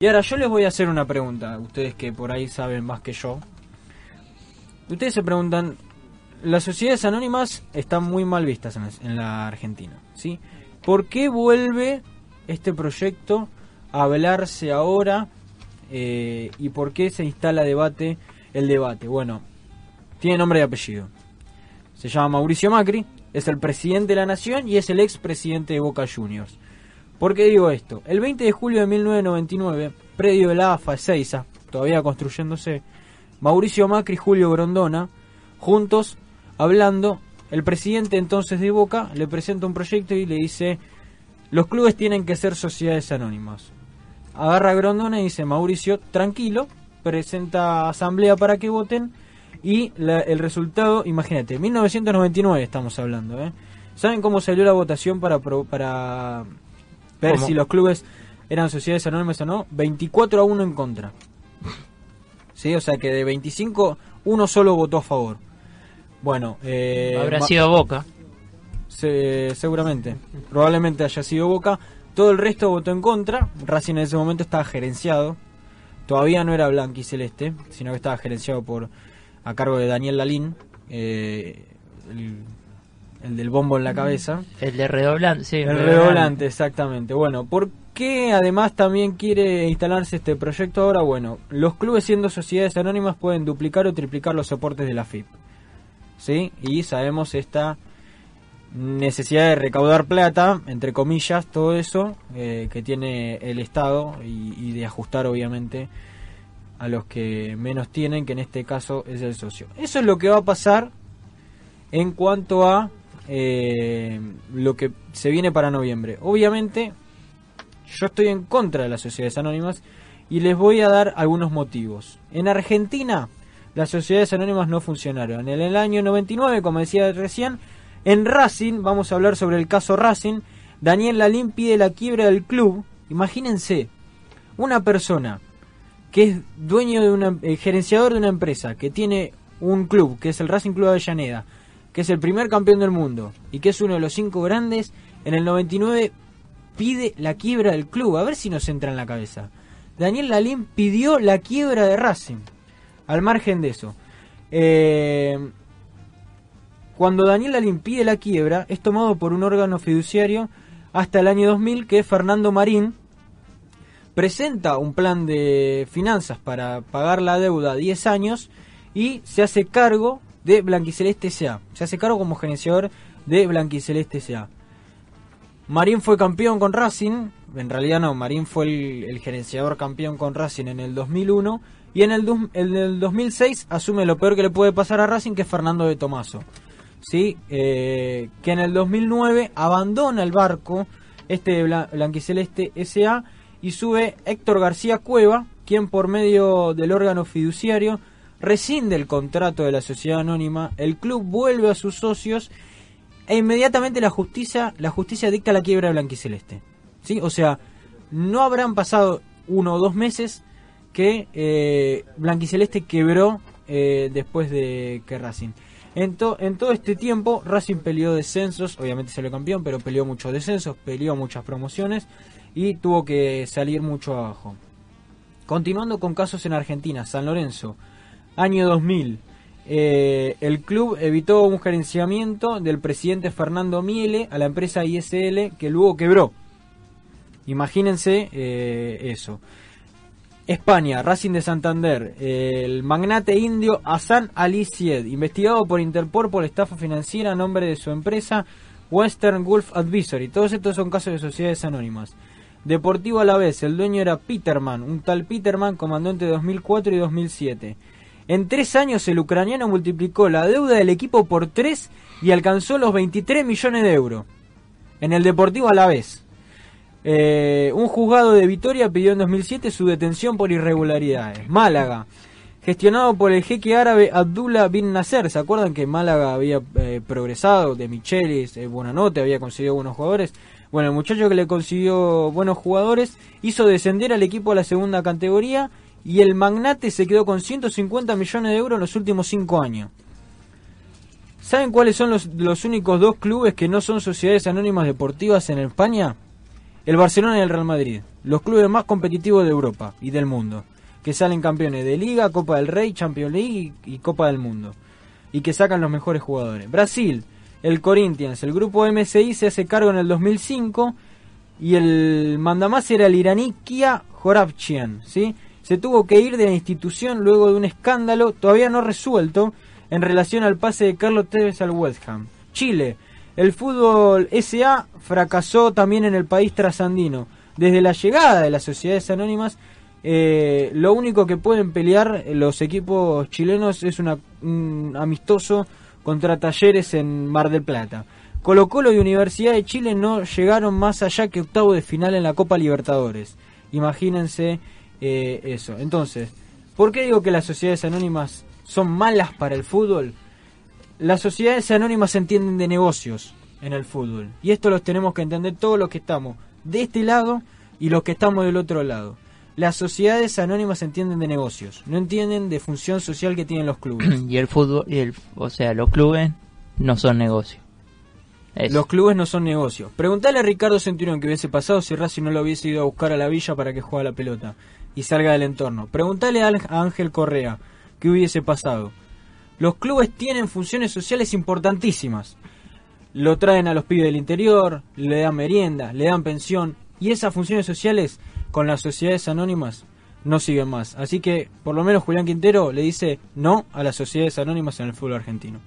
Y ahora yo les voy a hacer una pregunta, ustedes que por ahí saben más que yo. Ustedes se preguntan, las sociedades anónimas están muy mal vistas en la, en la Argentina, ¿sí? ¿Por qué vuelve este proyecto a hablarse ahora eh, y por qué se instala debate el debate? Bueno, tiene nombre y apellido. Se llama Mauricio Macri, es el presidente de la nación y es el expresidente de Boca Juniors. ¿Por qué digo esto? El 20 de julio de 1999, predio de la AFA Ezeiza, todavía construyéndose, Mauricio Macri y Julio Grondona, juntos, hablando, el presidente entonces de Boca le presenta un proyecto y le dice, los clubes tienen que ser sociedades anónimas. Agarra a Grondona y dice, Mauricio, tranquilo, presenta asamblea para que voten y el resultado, imagínate, 1999 estamos hablando, ¿eh? ¿Saben cómo salió la votación para, para ver ¿Cómo? si los clubes eran sociedades anónimas o no? 24 a 1 en contra. Sí, o sea que de 25, uno solo votó a favor. Bueno, eh, Habrá sido Boca. se- seguramente. Probablemente haya sido Boca. Todo el resto votó en contra. Racing en ese momento estaba gerenciado. Todavía no era blanco y celeste, sino que estaba gerenciado por a cargo de Daniel Lalín, eh, el, el del bombo en la cabeza. El de redoblante, sí. El redoblante, exactamente. Bueno, ¿por qué además también quiere instalarse este proyecto ahora? Bueno, los clubes siendo sociedades anónimas pueden duplicar o triplicar los soportes de la FIP. ¿Sí? Y sabemos esta necesidad de recaudar plata, entre comillas, todo eso eh, que tiene el Estado y, y de ajustar obviamente a los que menos tienen, que en este caso es el socio. Eso es lo que va a pasar en cuanto a eh, lo que se viene para noviembre. Obviamente, yo estoy en contra de las sociedades anónimas y les voy a dar algunos motivos. En Argentina, las sociedades anónimas no funcionaron. En el año 99, como decía recién, en Racing, vamos a hablar sobre el caso Racing, Daniel Lalín pide la quiebra del club. Imagínense, una persona que es dueño de una, eh, gerenciador de una empresa, que tiene un club, que es el Racing Club de Avellaneda, que es el primer campeón del mundo y que es uno de los cinco grandes, en el 99 pide la quiebra del club. A ver si nos entra en la cabeza. Daniel Lalín pidió la quiebra de Racing. Al margen de eso. Eh, cuando Daniel Lalín pide la quiebra, es tomado por un órgano fiduciario hasta el año 2000, que Fernando Marín, presenta un plan de finanzas para pagar la deuda a 10 años y se hace cargo de Blanquiceleste S.A. Se hace cargo como gerenciador de Blanquiceleste S.A. Marín fue campeón con Racing, en realidad no, Marín fue el, gerenciador campeón con Racing en el 2001 y en el, en el 2006 asume lo peor que le puede pasar a Racing que es Fernando de Tomaso. ¿sí? Eh, que en el 2009 abandona el barco este de Bla- Blanquiceleste S.A. y sube Héctor García Cueva, quien por medio del órgano fiduciario rescinde el contrato de la sociedad anónima, el club vuelve a sus socios e inmediatamente la justicia, la justicia dicta la quiebra de Blanquiceleste. ¿Sí? O sea, no habrán pasado uno o dos meses que eh, Blanquiceleste quebró eh, después de que Racing. En, en todo este tiempo, Racing peleó descensos, obviamente salió campeón, pero peleó muchos descensos, peleó muchas promociones y tuvo que salir mucho abajo. Continuando con casos en Argentina, San Lorenzo, año 2000. eh, el club evitó un gerenciamiento del presidente Fernando Miele a la empresa ISL que luego quebró. Imagínense eh, eso. España, Racing de Santander, el magnate indio Hassan Ali Sied, investigado por Interpol por estafa financiera a nombre de su empresa Western Gulf Advisory. Todos estos son casos de sociedades anónimas. Deportivo a la vez, el dueño era Peterman, un tal Peterman, comandante de 2004 y 2007. En tres años el ucraniano multiplicó la deuda del equipo por tres y alcanzó los 23 millones de euros. En el Deportivo a la vez. Eh, un juzgado de Vitoria pidió en 2007 su detención por irregularidades. Málaga, gestionado por el jeque árabe Abdullah bin Nasser. ¿Se acuerdan que Málaga había eh, progresado? De Michelis, eh, Buenanote, había conseguido buenos jugadores. Bueno, el muchacho que le consiguió buenos jugadores hizo descender al equipo a la segunda categoría y el magnate se quedó con 150 millones de euros en los últimos cinco años. ¿Saben cuáles son los, los únicos dos clubes que no son sociedades anónimas deportivas en España? el Barcelona y el Real Madrid, los clubes más competitivos de Europa y del mundo, que salen campeones de Liga, Copa del Rey, Champions League y, Copa del Mundo, y que sacan los mejores jugadores. Brasil, el Corinthians, el grupo MSI se hace cargo en el 2005 y el mandamás era el iraní Kia ¿sí? Se tuvo que ir de la institución luego de un escándalo todavía no resuelto en relación al pase de Carlos Tevez al West Ham. Chile, el fútbol SA fracasó también en el país trasandino. Desde la llegada de las sociedades anónimas, eh, lo único que pueden pelear los equipos chilenos es un amistoso contra Talleres en Mar del Plata. Colo Colo y Universidad de Chile no llegaron más allá que octavo de final en la Copa Libertadores. Imagínense eh, eso. Entonces, ¿por qué digo que las sociedades anónimas son malas para el fútbol? Las sociedades anónimas se entienden de negocios en el fútbol. Y esto los tenemos que entender todos los que estamos de este lado y los que estamos del otro lado. Las sociedades anónimas entienden de negocios, no entienden de función social que tienen los clubes. y el fútbol, y el, o sea, los clubes no son negocios. Los clubes no son negocios. Preguntale a Ricardo Centurión que hubiese pasado si Racing no lo hubiese ido a buscar a la villa para que juegue la pelota y salga del entorno. Preguntale a Ángel Correa qué hubiese pasado. Los clubes tienen funciones sociales importantísimas. Lo traen a los pibes del interior, le dan merienda, le dan pensión y esas funciones sociales con las sociedades anónimas no siguen más. Así que por lo menos Julián Quintero le dice no a las sociedades anónimas en el fútbol argentino.